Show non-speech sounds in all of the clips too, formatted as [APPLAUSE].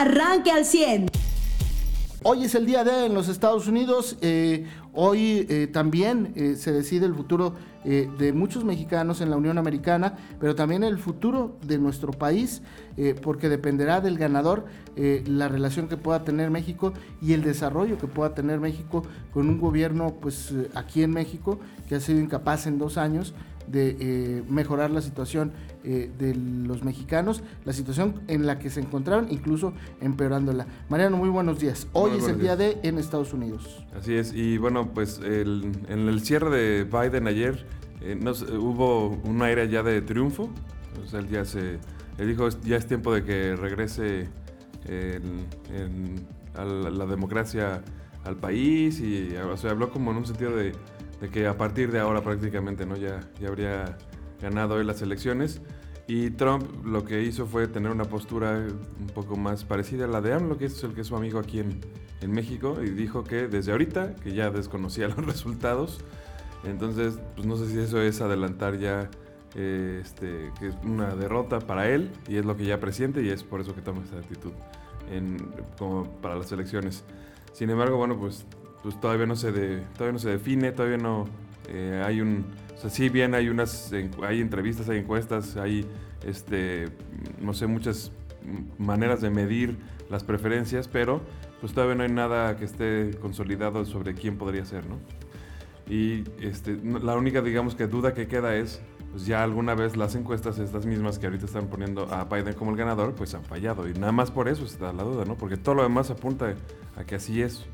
arranque al 100. Hoy es el día de en los Estados Unidos. Eh, hoy eh, también eh, se decide el futuro de muchos mexicanos en la Unión Americana, pero también el futuro de nuestro país, porque dependerá del ganador la relación que pueda tener México y el desarrollo que pueda tener México con un gobierno, pues aquí en México, que ha sido incapaz en dos años de eh, mejorar la situación eh, de los mexicanos, la situación en la que se encontraron, incluso empeorándola. Mariano, muy buenos días. Hoy es el día de en Estados Unidos. Así es, y bueno, pues en el cierre de Biden ayer eh, hubo un aire ya de triunfo, o sea, él ya se, él dijo ya es tiempo de que regrese a la, democracia al país y o sea, habló como en un sentido de de que a partir de ahora prácticamente ¿no? ya, ya habría ganado hoy las elecciones. Y Trump lo que hizo fue tener una postura un poco más parecida a la de AMLO, que es el que es su amigo aquí en, en México, y dijo que desde ahorita, que ya desconocía [LAUGHS] los resultados, entonces pues no sé si eso es adelantar ya eh, este, que es una derrota para él, y es lo que ya presiente, y es por eso que toma esta actitud en, como para las elecciones. Sin embargo, bueno, pues pues todavía no se, todavía no se define, todavía no eh, hay un... O sea, sí bien hay unas, hay entrevistas, hay encuestas, hay, este, no sé, muchas maneras de medir las preferencias, pero pues todavía no hay nada que esté consolidado sobre quién podría ser, ¿no? Y este, la única, digamos, que duda que queda es, pues ya alguna vez las encuestas, estas mismas que ahorita están poniendo a Biden como el ganador, pues han fallado. Y nada más por eso está la duda, ¿no? Porque todo lo demás apunta a que así es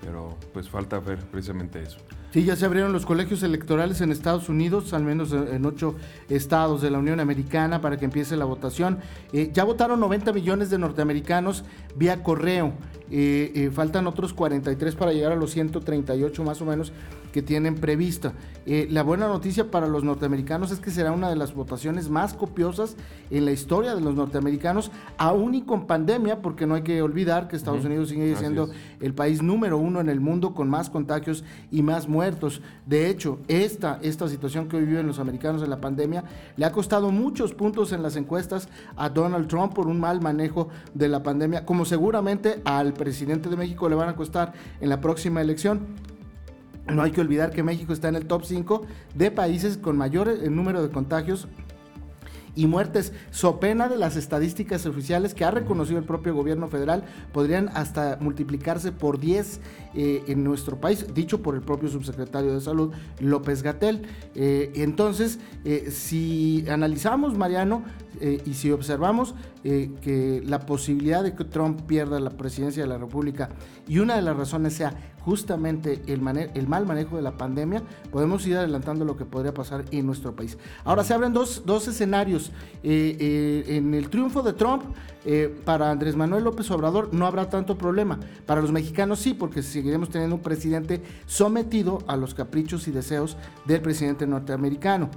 pero pues falta ver precisamente eso. Sí, ya se abrieron los colegios electorales en Estados Unidos, al menos en ocho estados de la Unión Americana, para que empiece la votación. Eh, ya votaron 90 millones de norteamericanos vía correo. Eh, eh, faltan otros 43 para llegar a los 138 más o menos que tienen prevista. La buena noticia para los norteamericanos es que será una de las votaciones más copiosas en la historia de los norteamericanos, aún y con pandemia, porque no hay que olvidar que Estados Unidos sigue siendo el país número uno en el mundo con más contagios y más muertos. De hecho, esta, esta situación que hoy viven los americanos en la pandemia le ha costado muchos puntos en las encuestas a Donald Trump por un mal manejo de la pandemia, como seguramente al presidente de México le van a costar en la próxima elección. No hay que olvidar que México está en el top 5 de países con mayor eh, número de contagios y muertes, so pena de las estadísticas oficiales que ha reconocido el propio gobierno federal, podrían hasta multiplicarse por 10 eh, en nuestro país, dicho por el propio subsecretario de Salud, López Gatel. Eh, entonces, si analizamos, Mariano, y si observamos que la posibilidad de que Trump pierda la presidencia de la República y una de las razones sea justamente el, el, mal manejo de la pandemia, podemos ir adelantando lo que podría pasar en nuestro país. Ahora se abren dos, escenarios. Eh, eh, en el triunfo de Trump, eh, para Andrés Manuel López Obrador no habrá tanto problema. Para los mexicanos sí, porque seguiremos teniendo un presidente sometido a los caprichos y deseos del presidente norteamericano.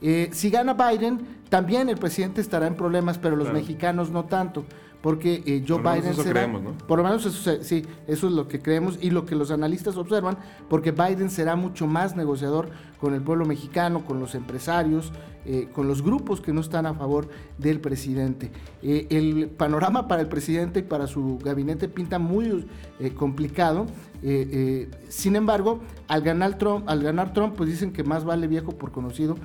si gana Biden, también el presidente estará en problemas, pero los mexicanos no tanto porque eh, Joe Biden será, por lo menos eso, sí, eso es lo que creemos y lo que los analistas observan, porque Biden será mucho más negociador con el pueblo mexicano, con los empresarios, eh, con los grupos que no están a favor del presidente. Eh, el panorama para el presidente y para su gabinete pinta muy complicado. sin embargo, al ganar Trump, al ganar Trump, pues dicen que más vale viejo por conocido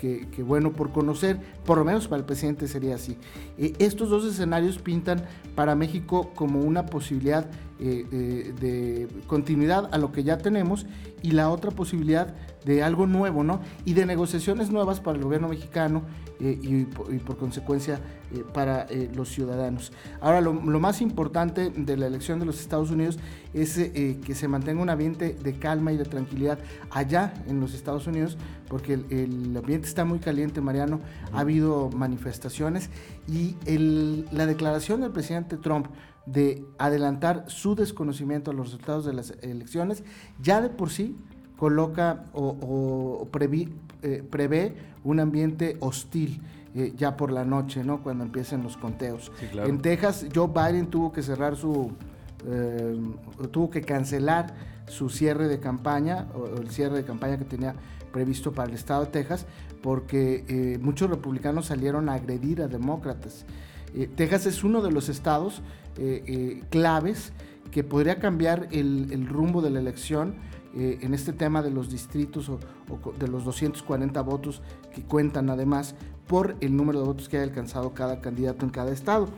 que, que, bueno por conocer, por lo menos para el presidente sería así. estos dos escenarios pintan para México como una posibilidad eh, eh, de continuidad a lo que ya tenemos y la otra posibilidad de algo nuevo, ¿no? Y de negociaciones nuevas para el gobierno mexicano eh, y, por, consecuencia para los ciudadanos. Ahora, lo, más importante de la elección de los Estados Unidos es que se mantenga un ambiente de calma y de tranquilidad allá en los Estados Unidos, porque el, ambiente está muy caliente, Mariano, ha habido manifestaciones y la declaración del presidente Trump de adelantar su desconocimiento a los resultados de las elecciones, ya de por sí coloca o, eh, prevé un ambiente hostil. Eh, ya por la noche, ¿no? Cuando empiecen los conteos. En Texas, Joe Biden tuvo que cerrar su, eh, tuvo que cancelar su cierre de campaña, o el cierre de campaña que tenía previsto para el estado de Texas, porque muchos republicanos salieron a agredir a demócratas. Texas es uno de los estados claves que podría cambiar el, rumbo de la elección en este tema de los distritos o, de los 240 votos que cuentan además por el número de votos que haya alcanzado cada candidato en cada estado.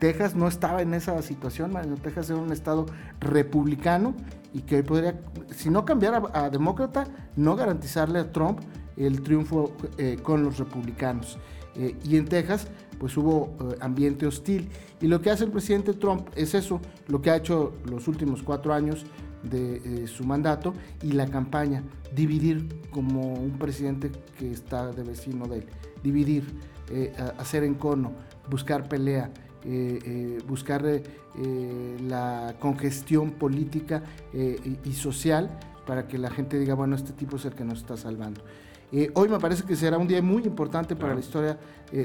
Texas no estaba en esa situación, Texas era un estado republicano y que podría, si no cambiar a, demócrata, no garantizarle a Trump el triunfo eh, con los republicanos. Eh, y en Texas, pues hubo eh, ambiente hostil. Y lo que hace el presidente Trump es eso, lo que ha hecho los últimos cuatro años de su mandato y la campaña, dividir como un presidente que está de vecino de él, dividir, hacer encono, buscar pelea. Eh, eh, buscar eh, la congestión política y, social para que la gente diga, bueno, este tipo es el que nos está salvando. Hoy me parece que será un día muy importante para la historia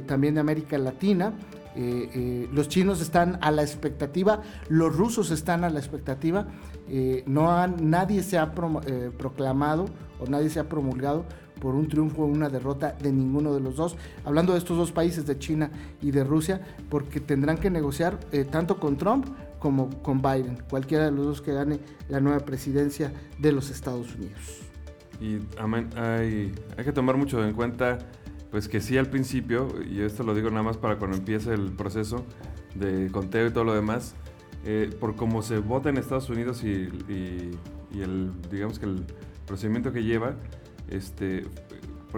también de América Latina. los chinos están a la expectativa, los rusos están a la expectativa. no han, nadie se ha proclamado o nadie se ha promulgado por un triunfo o una derrota de ninguno de los dos. Hablando de estos dos países, de China y de Rusia, porque tendrán que negociar eh, tanto con Trump como con Biden, cualquiera de los dos que gane la nueva presidencia de los Estados Unidos. Y hay, hay que tomar mucho en cuenta, pues que sí al principio, y esto lo digo nada más para cuando empiece el proceso de conteo y todo lo demás, eh, por cómo se vota en Estados Unidos y, y el, digamos que el procedimiento que lleva, este,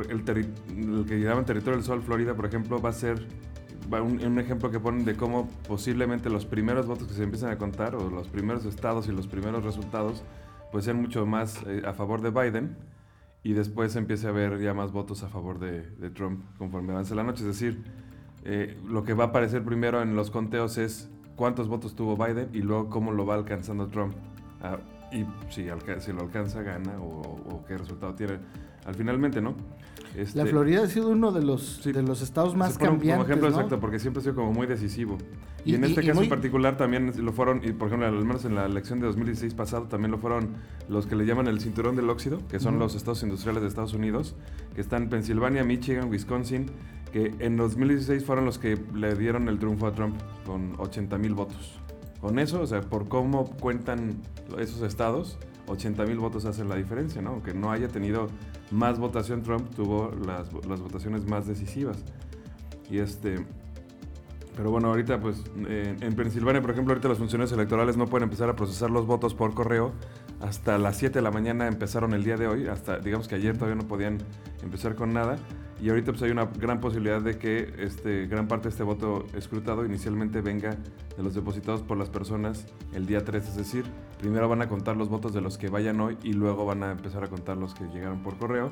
el, que llaman Territorio del Sol, Florida, por ejemplo, va a ser un, ejemplo que ponen de cómo posiblemente los primeros votos que se empiezan a contar, o los primeros estados y los primeros resultados, pues sean mucho más eh, a favor de Biden y después empiece a haber ya más votos a favor de, Trump conforme avance la noche. Es decir, eh, lo que va a aparecer primero en los conteos es cuántos votos tuvo Biden y luego cómo lo va alcanzando Trump. Ah, y si, si, lo alcanza, gana o, qué resultado tiene al finalmente, ¿no? Este, la Florida ha sido uno de los, de los estados más cambiantes. Como ejemplo exacto, porque siempre ha sido como muy decisivo. Y, en este caso en particular también lo fueron, y por ejemplo, al menos en la elección de 2016 pasado, también lo fueron los que le llaman el cinturón del óxido, que son los estados industriales de Estados Unidos, que están en Pensilvania, Michigan, Wisconsin, que en 2016 fueron los que le dieron el triunfo a Trump con 80 mil votos. Con eso, o sea, por cómo cuentan esos estados, 80 mil votos hacen la diferencia, ¿no? Aunque no haya tenido más votación, Trump tuvo las, las votaciones más decisivas. Y este. Pero bueno, ahorita pues en Pensilvania, por ejemplo, ahorita los funcionarios electorales no pueden empezar a procesar los votos por correo. Hasta las 7 de la mañana empezaron el día de hoy, hasta digamos que ayer todavía no podían empezar con nada. Y ahorita pues hay una gran posibilidad de que este, gran parte de este voto escrutado inicialmente venga de los depositados por las personas el día 3, es decir, primero van a contar los votos de los que vayan hoy y luego van a empezar a contar los que llegaron por correo.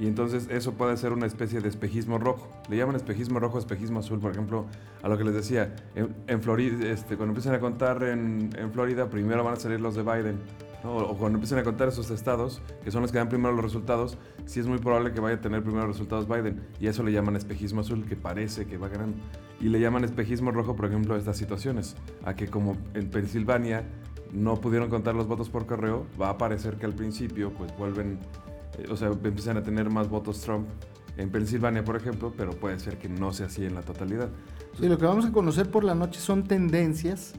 Y entonces eso puede ser una especie de espejismo rojo. Le llaman espejismo rojo, espejismo azul, por ejemplo, a lo que les decía. En, Florida, este, cuando empiezan a contar en, Florida, primero van a salir los de Biden o cuando empiecen a contar esos estados, que son los que dan primero los resultados, sí es muy probable que vaya a tener primero resultados Biden. Y eso le llaman espejismo azul, que parece que va ganando. Y le llaman espejismo rojo, por ejemplo, a estas situaciones. A que como en Pensilvania no pudieron contar los votos por correo, va a parecer que al principio pues vuelven, eh, o sea, empiezan a tener más votos Trump en Pensilvania, por ejemplo, pero puede ser que no sea así en la totalidad. Sí, lo que vamos a conocer por la noche son tendencias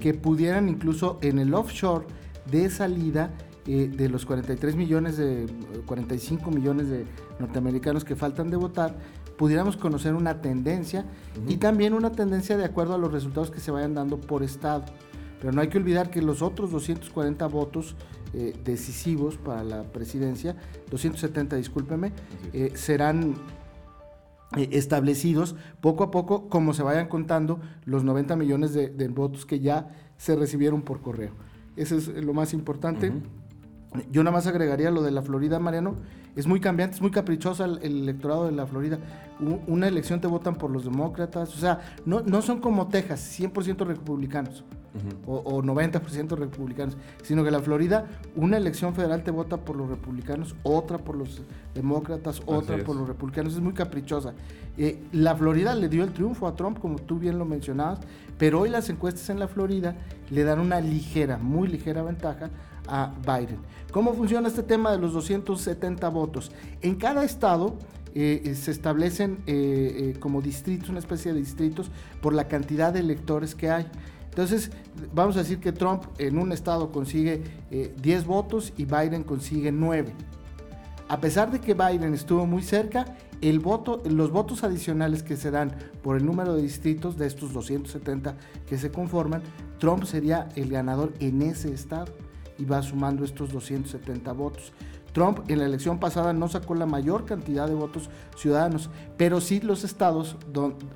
que pudieran incluso en el offshore de salida eh, de los 43 millones de 45 millones de norteamericanos que faltan de votar, pudiéramos conocer una tendencia y también una tendencia de acuerdo a los resultados que se vayan dando por estado. Pero no hay que olvidar que los otros 240 votos eh, decisivos para la presidencia, 270, discúlpeme, eh, serán establecidos poco a poco como se vayan contando los 90 millones de votos que ya se recibieron por correo. Eso es lo más importante. Yo nada más agregaría lo de la Florida, Mariano. Es muy cambiante, es muy caprichosa el, electorado de la Florida. Una elección te votan por los demócratas. O sea, no, no son como Texas, 100% republicanos o, 90% republicanos. Sino que la Florida, una elección federal te vota por los republicanos, otra por los demócratas, otra por los republicanos. Es muy caprichosa. Eh, la Florida le dio el triunfo a Trump, como tú bien lo mencionabas. Pero hoy las encuestas en la Florida le dan una ligera, muy ligera ventaja a Biden. ¿Cómo funciona este tema de los 270 votos? En cada estado eh, se establecen como distritos, una especie de distritos, por la cantidad de electores que hay. Entonces, vamos a decir que Trump en un estado consigue 10 votos y Biden consigue 9. A pesar de que Biden estuvo muy cerca, los votos adicionales que se dan por el número de distritos de estos 270 que se conforman, Trump sería el ganador en ese estado y va sumando estos 270 votos. Trump en la elección pasada no sacó la mayor cantidad de votos ciudadanos, pero sí los estados,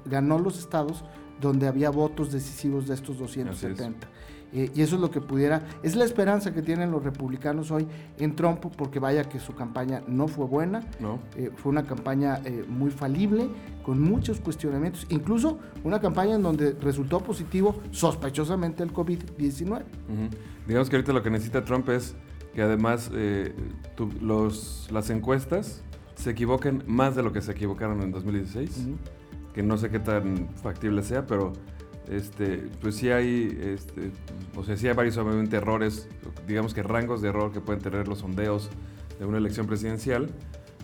ganó los estados donde había votos decisivos de estos 270. Eh, y eso es lo que pudiera, es la esperanza que tienen los republicanos hoy en Trump, porque vaya que su campaña no fue buena, no. Eh, fue una campaña eh, muy falible, con muchos cuestionamientos, incluso una campaña en donde resultó positivo sospechosamente el COVID-19. Digamos que ahorita lo que necesita Trump es que además los, las encuestas se equivoquen más de lo que se equivocaron en 2016, que no sé qué tan factible sea, pero este, pues sí hay, este, o sea, sí hay varios obviamente errores, digamos que rangos de error que pueden tener los sondeos de una elección presidencial,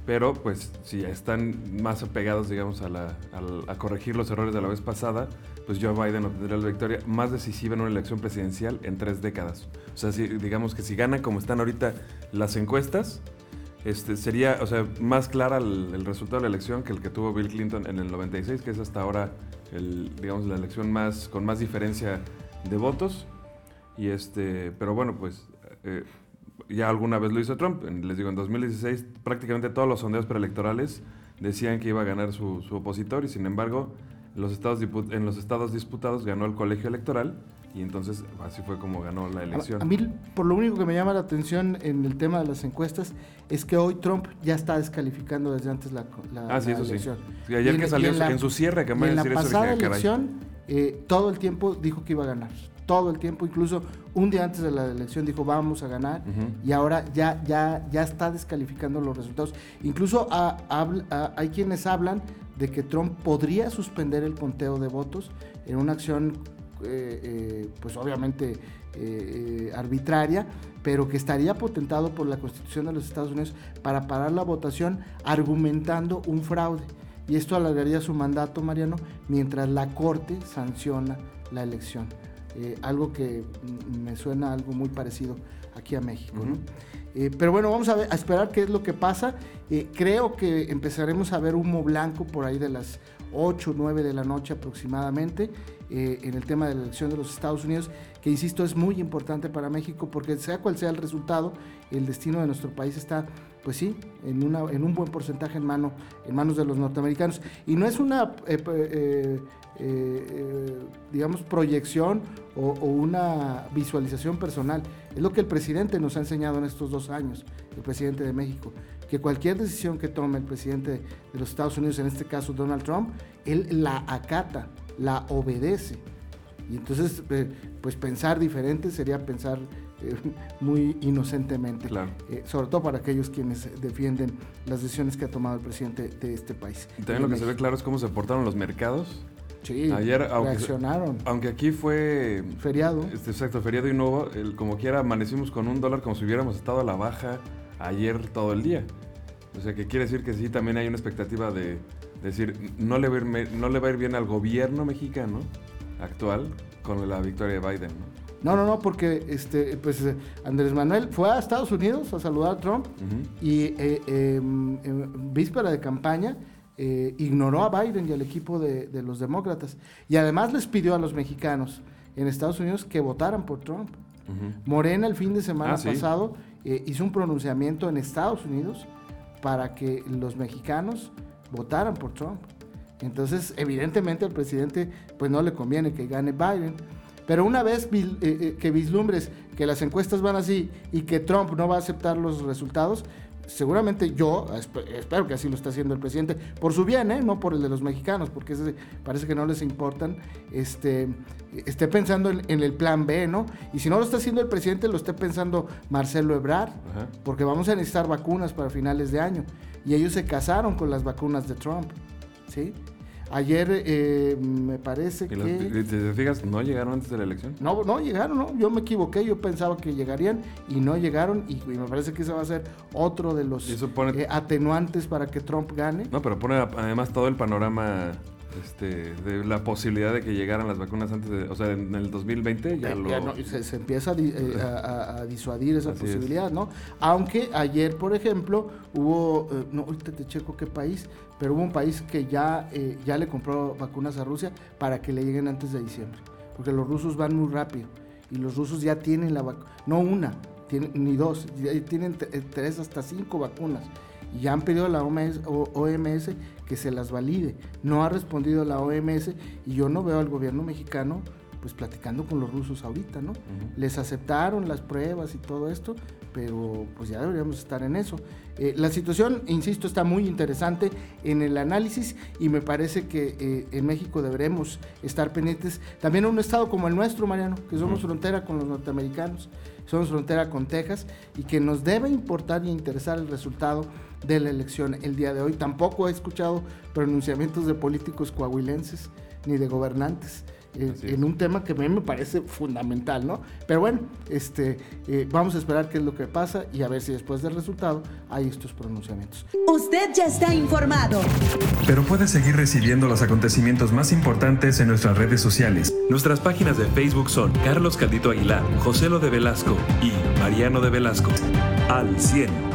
pero pues si están más apegados, digamos, a, la, a, corregir los errores de la vez pasada, pues Joe Biden obtendrá la victoria más decisiva en una elección presidencial en tres décadas. O sea, si, digamos que si gana como están ahorita las encuestas, este, sería, o sea, más clara el, el, resultado de la elección que el que tuvo Bill Clinton en el 96, que es hasta ahora el, digamos, la elección más, con más diferencia de votos. Y este, pero bueno, pues eh, ya alguna vez lo hizo Trump. Les digo, en 2016 prácticamente todos los sondeos preelectorales decían que iba a ganar su, su opositor y sin embargo los estados en los estados disputados ganó el colegio electoral y entonces así fue como ganó la elección. A, mí, por lo único que me llama la atención en el tema de las encuestas, es que hoy Trump ya está descalificando desde antes la, la, ah, sí, eso Sí. Y ayer que salió en, su cierre, que me en la pasada elección, eh, todo el tiempo dijo que iba a ganar. Todo el tiempo, incluso un día antes de la elección dijo vamos a ganar y ahora ya, ya, ya está descalificando los resultados. Incluso hay quienes hablan de que Trump podría suspender el conteo de votos en una acción eh, eh, pues obviamente eh, arbitraria, pero que estaría potentado por la Constitución de los Estados Unidos para parar la votación argumentando un fraude. Y esto alargaría su mandato, Mariano, mientras la Corte sanciona la elección. algo que me suena algo muy parecido aquí a México. pero bueno, vamos a, a, esperar qué es lo que pasa. creo que empezaremos a ver humo blanco por ahí de las 8 o 9 de la noche aproximadamente. Eh, en el tema de la elección de los Estados Unidos, que insisto es muy importante para México porque sea cual sea el resultado, el destino de nuestro país está, pues sí, en, una, en un buen porcentaje en, mano, en manos de los norteamericanos. Y no es una, eh, eh, digamos, proyección o, o, una visualización personal, es lo que el presidente nos ha enseñado en estos dos años, el presidente de México que cualquier decisión que tome el presidente de los Estados Unidos, en este caso Donald Trump, él la acata la obedece. Y entonces, eh, pues pensar diferente sería pensar eh, [LAUGHS] muy inocentemente, eh, sobre todo para aquellos quienes defienden las decisiones que ha tomado el presidente de este país. Y también lo que se ve claro es cómo se portaron los mercados. Sí, Ayer, aunque, reaccionaron. Aunque aquí fue... Feriado. Este, exacto, feriado y nuevo, el, como quiera amanecimos con un dólar como si hubiéramos estado a la baja ayer todo el día. O sea, que quiere decir que sí, también hay una expectativa de, decir, no le, va a ir, no le va a ir bien al gobierno mexicano actual con la victoria de Biden, ¿no? No, no, no, porque este, pues Andrés Manuel fue a Estados Unidos a saludar a Trump y eh, em, en víspera de campaña eh, ignoró a Biden y al equipo de, los demócratas. Y además les pidió a los mexicanos en Estados Unidos que votaran por Trump. Morena el fin de semana ah, pasado eh, hizo un pronunciamiento en Estados Unidos para que los mexicanos votaran por Trump. Entonces, evidentemente al presidente pues no le conviene que gane Biden. Pero una vez eh, eh, que vislumbres que las encuestas van así y que Trump no va a aceptar los resultados, seguramente yo, espero que así lo está haciendo el presidente, por su bien, ¿eh? no por el de los mexicanos, porque parece que no les importan, este, esté pensando en, el plan B, ¿no? Y si no lo está haciendo el presidente, lo esté pensando Marcelo Ebrard, porque vamos a necesitar vacunas para finales de año. Y ellos se casaron con las vacunas de Trump, ¿sí? Ayer eh, me parece que... los- y te fijas, no llegaron antes de la elección. No, no llegaron, no. Yo me equivoqué, yo pensaba que llegarían y no llegaron y, y me parece que ese va a ser otro de los pone- eh, atenuantes para que Trump gane. No, pero pone además todo el panorama este, de la posibilidad de que llegaran las vacunas antes de, o sea, en el 2020 ya Eh, lo... ya no, se, se empieza a, di- eh, [LAUGHS] a- a- a disuadir esa Así es. posibilidad, ¿no? Aunque ayer, por ejemplo, hubo, eh, no, ahorita te checo qué país, pero hubo un país que ya, eh, ya le compró vacunas a Rusia para que le lleguen antes de diciembre, porque los rusos van muy rápido y los rusos ya tienen la vacuna, no una, tienen, ni dos, ya tienen eh, tres hasta cinco vacunas. Y ya han pedido a la OMS, OMS que se las valide. No ha respondido la OMS y yo no veo al gobierno mexicano pues platicando con los rusos ahorita, ¿no? Les aceptaron las pruebas y todo esto, pero pues ya deberíamos estar en eso. Eh, la situación, insisto, está muy interesante en el análisis y me parece que eh, en México deberemos estar pendientes. También en un estado como el nuestro, Mariano, que somos frontera con los norteamericanos, somos frontera con Texas y que nos debe importar y interesar el resultado de la elección el día de hoy. Tampoco he escuchado pronunciamientos de políticos coahuilenses ni de gobernantes eh, en un tema que a mí me parece fundamental, ¿no? Pero bueno, este, eh, vamos a esperar qué es lo que pasa y a ver si después del resultado hay estos pronunciamientos. Usted ya está informado. Pero puede seguir recibiendo los acontecimientos más importantes en nuestras redes sociales. Nuestras páginas de Facebook son Carlos Caldito Aguilar, José Lo de Velasco y Mariano de Velasco. Al 100.